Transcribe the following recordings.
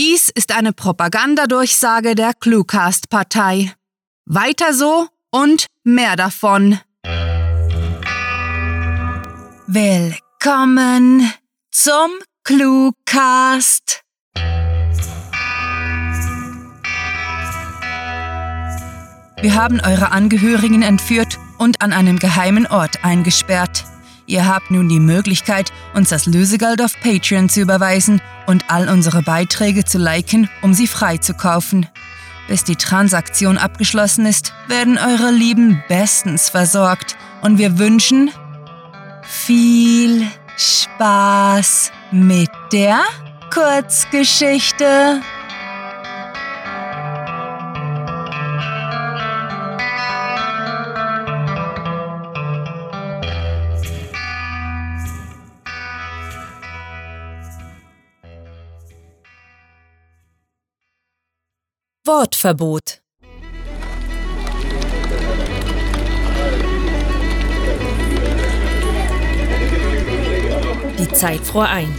Dies ist eine Propagandadurchsage der Cluecast-Partei. Weiter so und mehr davon. Willkommen zum Cluecast. Wir haben eure Angehörigen entführt und an einem geheimen Ort eingesperrt. Ihr habt nun die Möglichkeit, uns das Lösegeld auf Patreon zu überweisen und all unsere Beiträge zu liken, um sie freizukaufen. Bis die Transaktion abgeschlossen ist, werden eure Lieben bestens versorgt und wir wünschen viel Spaß mit der Kurzgeschichte. Wortverbot Die Zeit fror ein.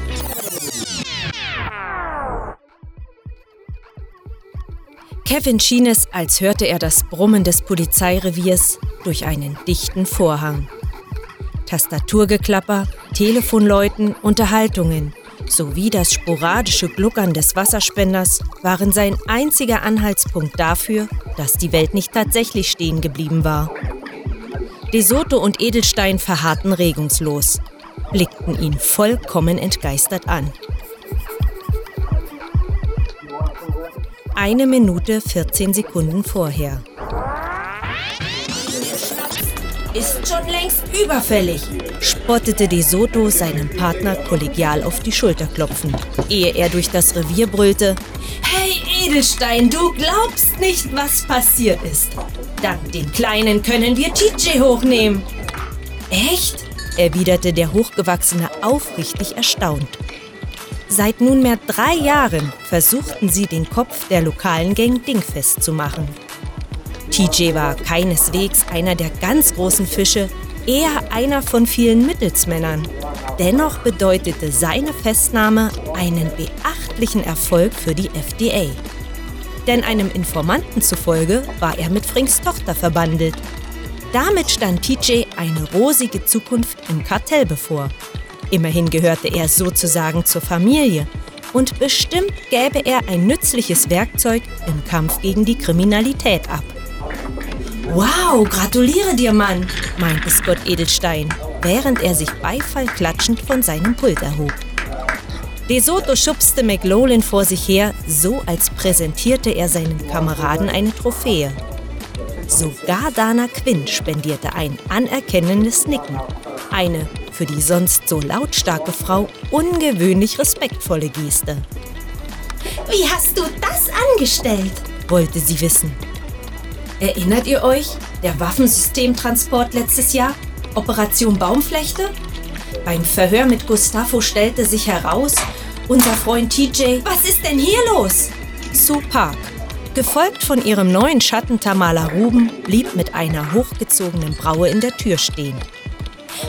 Kevin schien es, als hörte er das Brummen des Polizeireviers durch einen dichten Vorhang. Tastaturgeklapper, Telefonläuten, Unterhaltungen sowie das sporadische Gluckern des Wasserspenders waren sein einziger Anhaltspunkt dafür, dass die Welt nicht tatsächlich stehen geblieben war. Desoto und Edelstein verharrten regungslos, blickten ihn vollkommen entgeistert an. Eine Minute 14 Sekunden vorher. Ist schon längst überfällig, spottete De Soto seinem Partner kollegial auf die Schulter klopfend, ehe er durch das Revier brüllte: Hey Edelstein, du glaubst nicht, was passiert ist. Dank dem Kleinen können wir TJ hochnehmen. Echt? erwiderte der Hochgewachsene aufrichtig erstaunt. Seit nunmehr drei Jahren versuchten sie, den Kopf der lokalen Gang dingfest zu machen. TJ war keineswegs einer der ganz großen Fische, eher einer von vielen Mittelsmännern. Dennoch bedeutete seine Festnahme einen beachtlichen Erfolg für die FDA. Denn einem Informanten zufolge war er mit Frinks Tochter verbandelt. Damit stand TJ eine rosige Zukunft im Kartell bevor. Immerhin gehörte er sozusagen zur Familie und bestimmt gäbe er ein nützliches Werkzeug im Kampf gegen die Kriminalität ab. Wow, gratuliere dir, Mann, meinte Scott Edelstein, während er sich beifallklatschend von seinem Pult erhob. De Soto schubste McLaughlin vor sich her, so als präsentierte er seinen Kameraden eine Trophäe. Sogar Dana Quinn spendierte ein anerkennendes Nicken. Eine für die sonst so lautstarke Frau ungewöhnlich respektvolle Geste. Wie hast du das angestellt? wollte sie wissen. Erinnert ihr euch? Der Waffensystemtransport letztes Jahr? Operation Baumflechte? Beim Verhör mit Gustavo stellte sich heraus, unser Freund TJ. Was ist denn hier los? Sue Park, gefolgt von ihrem neuen Schatten Tamala Ruben, blieb mit einer hochgezogenen Braue in der Tür stehen.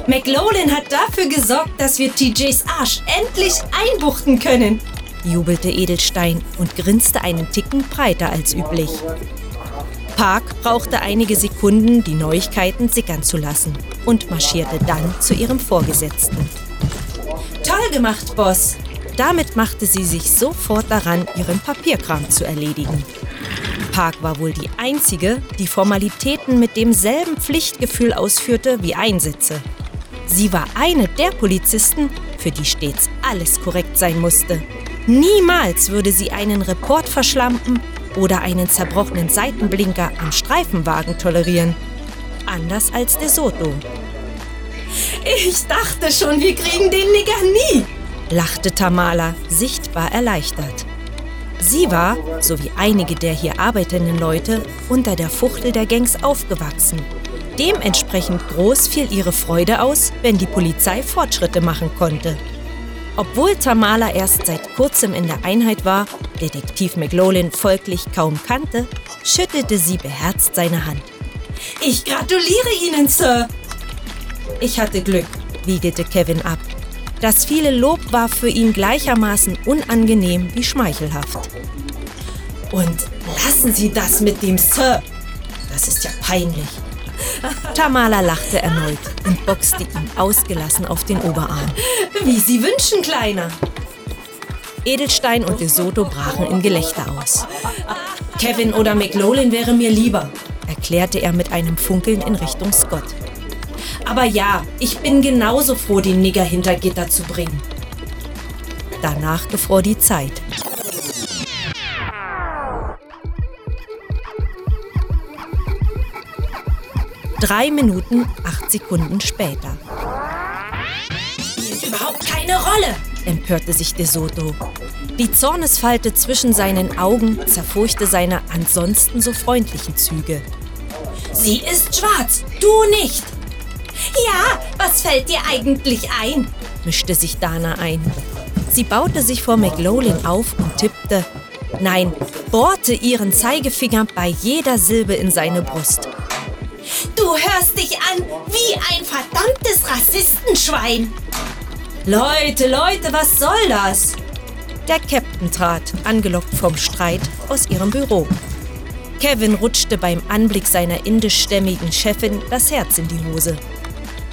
McLaughlin hat dafür gesorgt, dass wir TJs Arsch endlich einbuchten können, jubelte Edelstein und grinste einen Ticken breiter als üblich. Park brauchte einige Sekunden, die Neuigkeiten sickern zu lassen und marschierte dann zu ihrem Vorgesetzten. Toll gemacht, Boss! Damit machte sie sich sofort daran, ihren Papierkram zu erledigen. Park war wohl die einzige, die Formalitäten mit demselben Pflichtgefühl ausführte wie Einsätze. Sie war eine der Polizisten, für die stets alles korrekt sein musste. Niemals würde sie einen Report verschlampen oder einen zerbrochenen Seitenblinker am Streifenwagen tolerieren. Anders als De Soto. Ich dachte schon, wir kriegen den Nigger nie, lachte Tamala, sichtbar erleichtert. Sie war, so wie einige der hier arbeitenden Leute, unter der Fuchtel der Gangs aufgewachsen. Dementsprechend groß fiel ihre Freude aus, wenn die Polizei Fortschritte machen konnte. Obwohl Tamala erst seit kurzem in der Einheit war, Detektiv McLaughlin folglich kaum kannte, schüttelte sie beherzt seine Hand. Ich gratuliere Ihnen, Sir! Ich hatte Glück, wiegelte Kevin ab. Das viele Lob war für ihn gleichermaßen unangenehm wie schmeichelhaft. Und lassen Sie das mit dem Sir. Das ist ja peinlich. Tamala lachte erneut und boxte ihm ausgelassen auf den Oberarm. Wie Sie wünschen, Kleiner. Edelstein und DeSoto brachen in Gelächter aus. Kevin oder McLaughlin wäre mir lieber, erklärte er mit einem Funkeln in Richtung Scott. Aber ja, ich bin genauso froh, den Nigger hinter Gitter zu bringen. Danach gefror die Zeit. Drei Minuten, acht Sekunden später. Spielt überhaupt keine Rolle, empörte sich De Soto. Die Zornesfalte zwischen seinen Augen zerfurchte seine ansonsten so freundlichen Züge. Sie ist schwarz, du nicht. Ja, was fällt dir eigentlich ein? mischte sich Dana ein. Sie baute sich vor McLaughlin auf und tippte, nein, bohrte ihren Zeigefinger bei jeder Silbe in seine Brust. Du hörst dich an wie ein verdammtes Rassistenschwein. Leute, Leute, was soll das? Der Captain trat, angelockt vom Streit, aus ihrem Büro. Kevin rutschte beim Anblick seiner indischstämmigen Chefin das Herz in die Hose.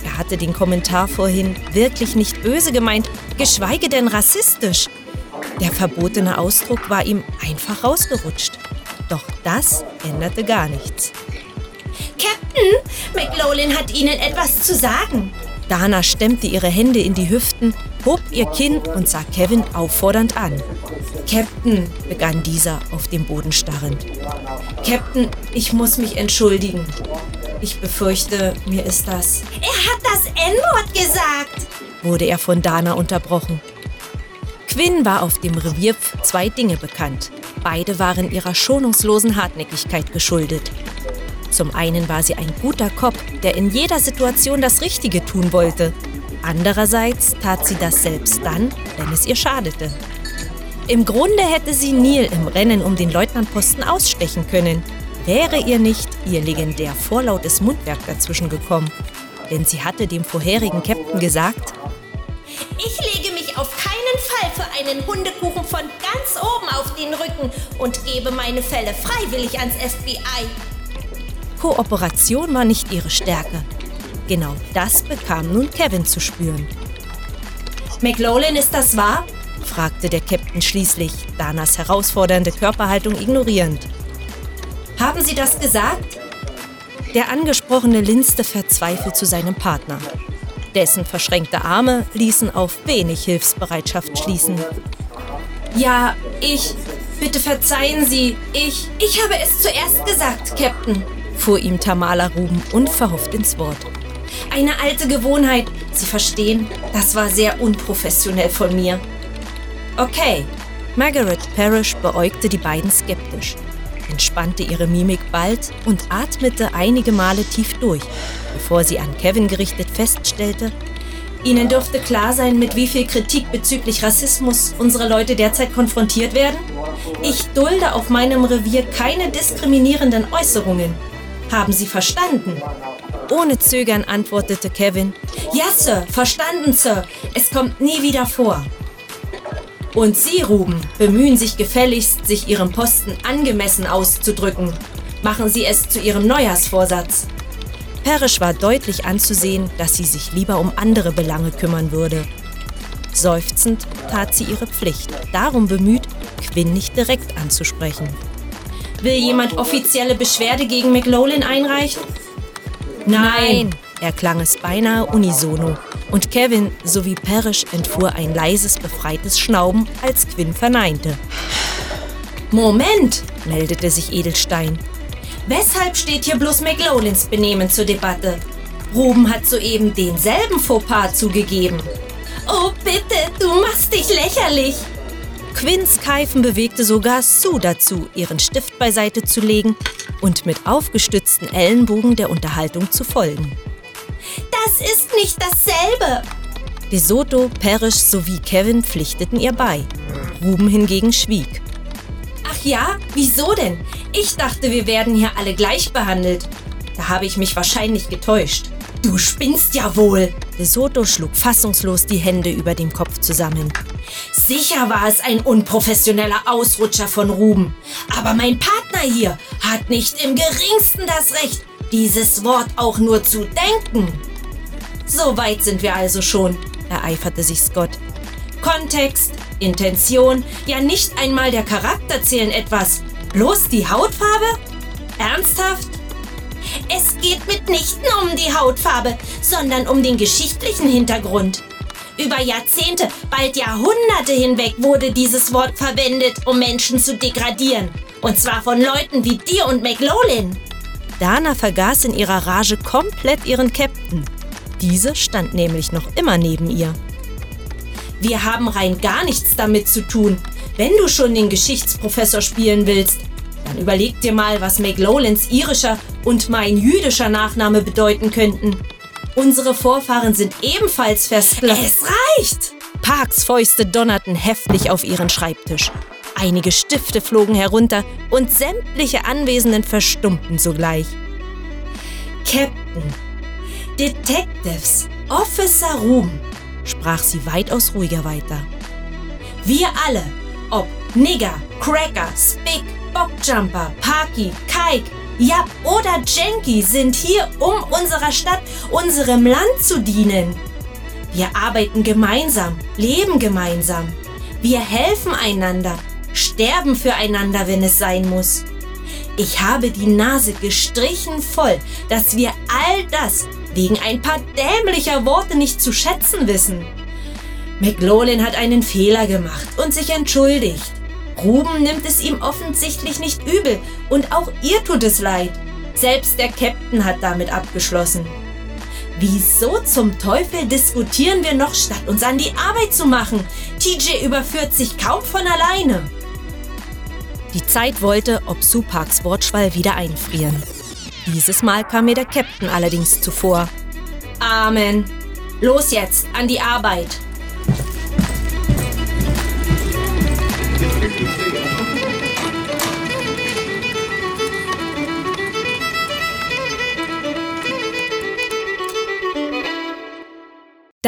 Er hatte den Kommentar vorhin wirklich nicht böse gemeint, geschweige denn rassistisch. Der verbotene Ausdruck war ihm einfach rausgerutscht. Doch das änderte gar nichts. Captain, McLaughlin hat Ihnen etwas zu sagen. Dana stemmte ihre Hände in die Hüften, hob ihr Kinn und sah Kevin auffordernd an. Captain, begann dieser auf dem Boden starrend. Captain, ich muss mich entschuldigen. Ich befürchte, mir ist das. Er hat das N-Wort gesagt, wurde er von Dana unterbrochen. Quinn war auf dem Revier zwei Dinge bekannt. Beide waren ihrer schonungslosen Hartnäckigkeit geschuldet. Zum einen war sie ein guter Kopf, der in jeder Situation das Richtige tun wollte. Andererseits tat sie das selbst dann, wenn es ihr schadete. Im Grunde hätte sie Neil im Rennen um den Leutnantposten ausstechen können, wäre ihr nicht ihr legendär vorlautes Mundwerk dazwischen gekommen. Denn sie hatte dem vorherigen Captain gesagt, ich lege mich auf keinen Fall für einen Hundekuchen von ganz oben auf den Rücken und gebe meine Fälle freiwillig ans FBI. Kooperation war nicht ihre Stärke. Genau das bekam nun Kevin zu spüren. McLaughlin, ist das wahr? fragte der Captain schließlich, Danas herausfordernde Körperhaltung ignorierend. Haben Sie das gesagt? Der Angesprochene linste verzweifelt zu seinem Partner. Dessen verschränkte Arme ließen auf wenig Hilfsbereitschaft schließen. Ja, ich. Bitte verzeihen Sie. Ich. Ich habe es zuerst gesagt, Captain fuhr ihm Tamala Ruben unverhofft ins Wort. Eine alte Gewohnheit. Sie verstehen, das war sehr unprofessionell von mir. Okay. Margaret Parrish beäugte die beiden skeptisch, entspannte ihre Mimik bald und atmete einige Male tief durch, bevor sie an Kevin gerichtet feststellte, Ihnen dürfte klar sein, mit wie viel Kritik bezüglich Rassismus unsere Leute derzeit konfrontiert werden? Ich dulde auf meinem Revier keine diskriminierenden Äußerungen. Haben Sie verstanden? Ohne Zögern antwortete Kevin. Ja, Sir, verstanden, Sir. Es kommt nie wieder vor. Und Sie, Ruben, bemühen sich gefälligst, sich Ihrem Posten angemessen auszudrücken. Machen Sie es zu Ihrem Neujahrsvorsatz. Perisch war deutlich anzusehen, dass sie sich lieber um andere Belange kümmern würde. Seufzend tat sie ihre Pflicht, darum bemüht, Quinn nicht direkt anzusprechen. Will jemand offizielle Beschwerde gegen McLaughlin einreichen? Nein, erklang es beinahe unisono. Und Kevin sowie Parrish entfuhr ein leises, befreites Schnauben, als Quinn verneinte. Moment, meldete sich Edelstein. Weshalb steht hier bloß McLaughlins Benehmen zur Debatte? Ruben hat soeben denselben Fauxpas zugegeben. Oh, bitte, du machst dich lächerlich. Quinns Keifen bewegte sogar Sue dazu, ihren Stift beiseite zu legen und mit aufgestützten Ellenbogen der Unterhaltung zu folgen. Das ist nicht dasselbe. De Soto, Parrish sowie Kevin pflichteten ihr bei. Ruben hingegen schwieg. Ach ja, wieso denn? Ich dachte, wir werden hier alle gleich behandelt. Da habe ich mich wahrscheinlich getäuscht. Du spinnst ja wohl. De Soto schlug fassungslos die Hände über dem Kopf zusammen. Sicher war es ein unprofessioneller Ausrutscher von Ruben. Aber mein Partner hier hat nicht im geringsten das Recht, dieses Wort auch nur zu denken. So weit sind wir also schon, ereiferte sich Scott. Kontext, Intention, ja nicht einmal der Charakter zählen etwas. Bloß die Hautfarbe? Ernsthaft? Es geht mitnichten um die Hautfarbe, sondern um den geschichtlichen Hintergrund. Über Jahrzehnte, bald Jahrhunderte hinweg wurde dieses Wort verwendet, um Menschen zu degradieren. Und zwar von Leuten wie dir und McLaughlin. Dana vergaß in ihrer Rage komplett ihren Captain. Diese stand nämlich noch immer neben ihr. Wir haben rein gar nichts damit zu tun. Wenn du schon den Geschichtsprofessor spielen willst, dann überleg dir mal, was McLaughlins irischer und mein jüdischer Nachname bedeuten könnten. Unsere Vorfahren sind ebenfalls versklavt. Es reicht! Parks Fäuste donnerten heftig auf ihren Schreibtisch. Einige Stifte flogen herunter und sämtliche Anwesenden verstummten sogleich. Captain, Detectives, Officer Ruben, sprach sie weitaus ruhiger weiter. Wir alle, ob Nigger, Cracker, Spick, Bockjumper, Parky, Kike, Yap oder Jenky, sind hier, um unserer Stadt, unserem Land zu dienen. Wir arbeiten gemeinsam, leben gemeinsam. Wir helfen einander, sterben füreinander, wenn es sein muss. Ich habe die Nase gestrichen voll, dass wir all das wegen ein paar dämlicher Worte nicht zu schätzen wissen. McLaughlin hat einen Fehler gemacht und sich entschuldigt. Ruben nimmt es ihm offensichtlich nicht übel und auch ihr tut es leid. Selbst der Captain hat damit abgeschlossen. Wieso zum Teufel diskutieren wir noch, statt uns an die Arbeit zu machen? TJ überführt sich kaum von alleine. Die Zeit wollte, ob Suparks Wortschwall wieder einfrieren. Dieses Mal kam mir der Captain allerdings zuvor. Amen. Los jetzt, an die Arbeit.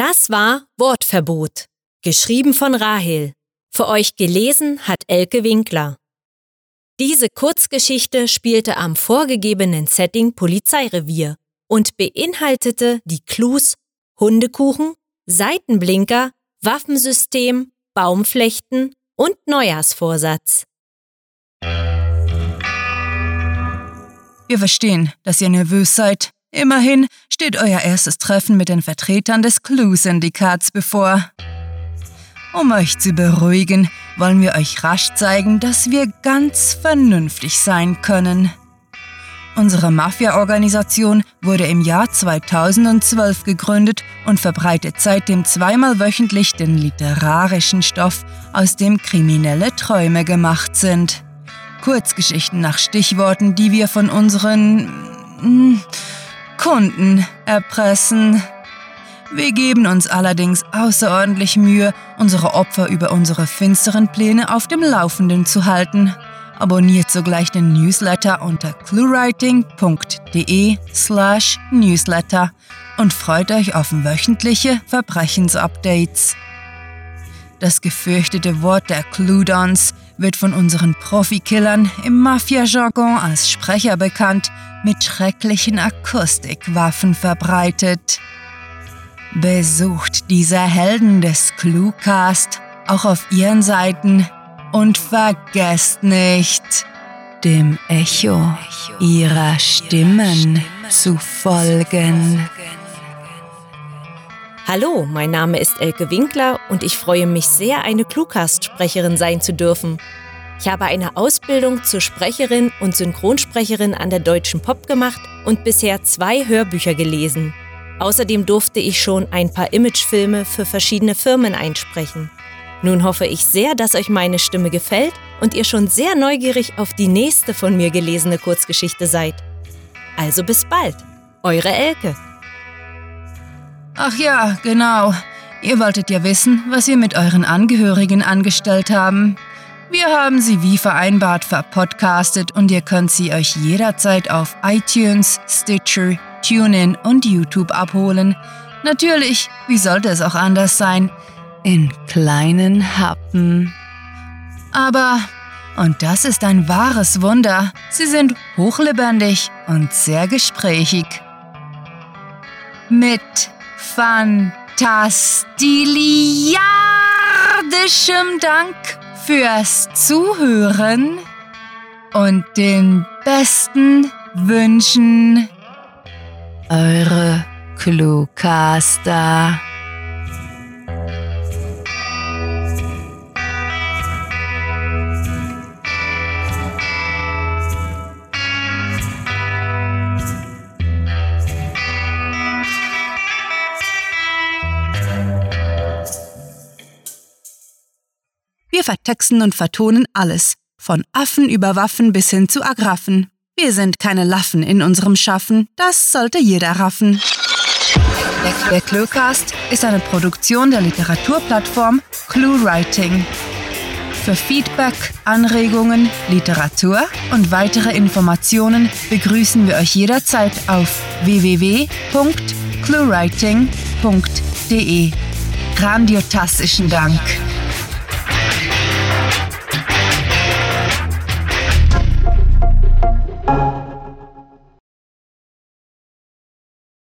Das war Wortverbot, geschrieben von Rahel. Für euch gelesen hat Elke Winkler. Diese Kurzgeschichte spielte am vorgegebenen Setting Polizeirevier und beinhaltete die Clues Hundekuchen, Seitenblinker, Waffensystem, Baumflechten und Neujahrsvorsatz. Wir verstehen, dass ihr nervös seid. Immerhin steht euer erstes Treffen mit den Vertretern des Clue-Syndikats bevor. Um euch zu beruhigen, wollen wir euch rasch zeigen, dass wir ganz vernünftig sein können. Unsere Mafia-Organisation wurde im Jahr 2012 gegründet und verbreitet seitdem zweimal wöchentlich den literarischen Stoff, aus dem kriminelle Träume gemacht sind. Kurzgeschichten nach Stichworten, die wir von unseren hm, Kunden erpressen. Wir geben uns allerdings außerordentlich Mühe, unsere Opfer über unsere finsteren Pläne auf dem Laufenden zu halten. Abonniert sogleich den Newsletter unter cluewriting.de slash newsletter und freut euch auf wöchentliche Verbrechensupdates. Das gefürchtete Wort der Cluedons wird von unseren Profikillern im Mafia-Jargon als Sprecher bekannt, mit schrecklichen Akustikwaffen verbreitet. Besucht diese Helden des Cluecast auch auf ihren Seiten und vergesst nicht, dem Echo ihrer Stimmen zu folgen. Hallo, mein Name ist Elke Winkler und ich freue mich sehr, eine Cluecast-Sprecherin sein zu dürfen. Ich habe eine Ausbildung zur Sprecherin und Synchronsprecherin an der Deutschen Pop gemacht und bisher zwei Hörbücher gelesen. Außerdem durfte ich schon ein paar Imagefilme für verschiedene Firmen einsprechen. Nun hoffe ich sehr, dass euch meine Stimme gefällt und ihr schon sehr neugierig auf die nächste von mir gelesene Kurzgeschichte seid. Also bis bald, eure Elke. Ach ja, genau. Ihr wolltet ja wissen, was wir mit euren Angehörigen angestellt haben. Wir haben sie wie vereinbart verpodcastet und ihr könnt sie euch jederzeit auf iTunes, Stitcher, TuneIn und YouTube abholen. Natürlich, wie sollte es auch anders sein, in kleinen Happen. Aber, und das ist ein wahres Wunder, sie sind hochlebendig und sehr gesprächig. Mit fantastiliardischem Dank fürs Zuhören und den besten Wünschen. Eure Cluecaster. Vertexten und vertonen alles, von Affen über Waffen bis hin zu Agraffen. Wir sind keine Laffen in unserem Schaffen, das sollte jeder raffen. Der Cluecast ist eine Produktion der Literaturplattform ClueWriting. Für Feedback, Anregungen, Literatur und weitere Informationen begrüßen wir euch jederzeit auf www.cluewriting.de. Grandiotastischen Dank.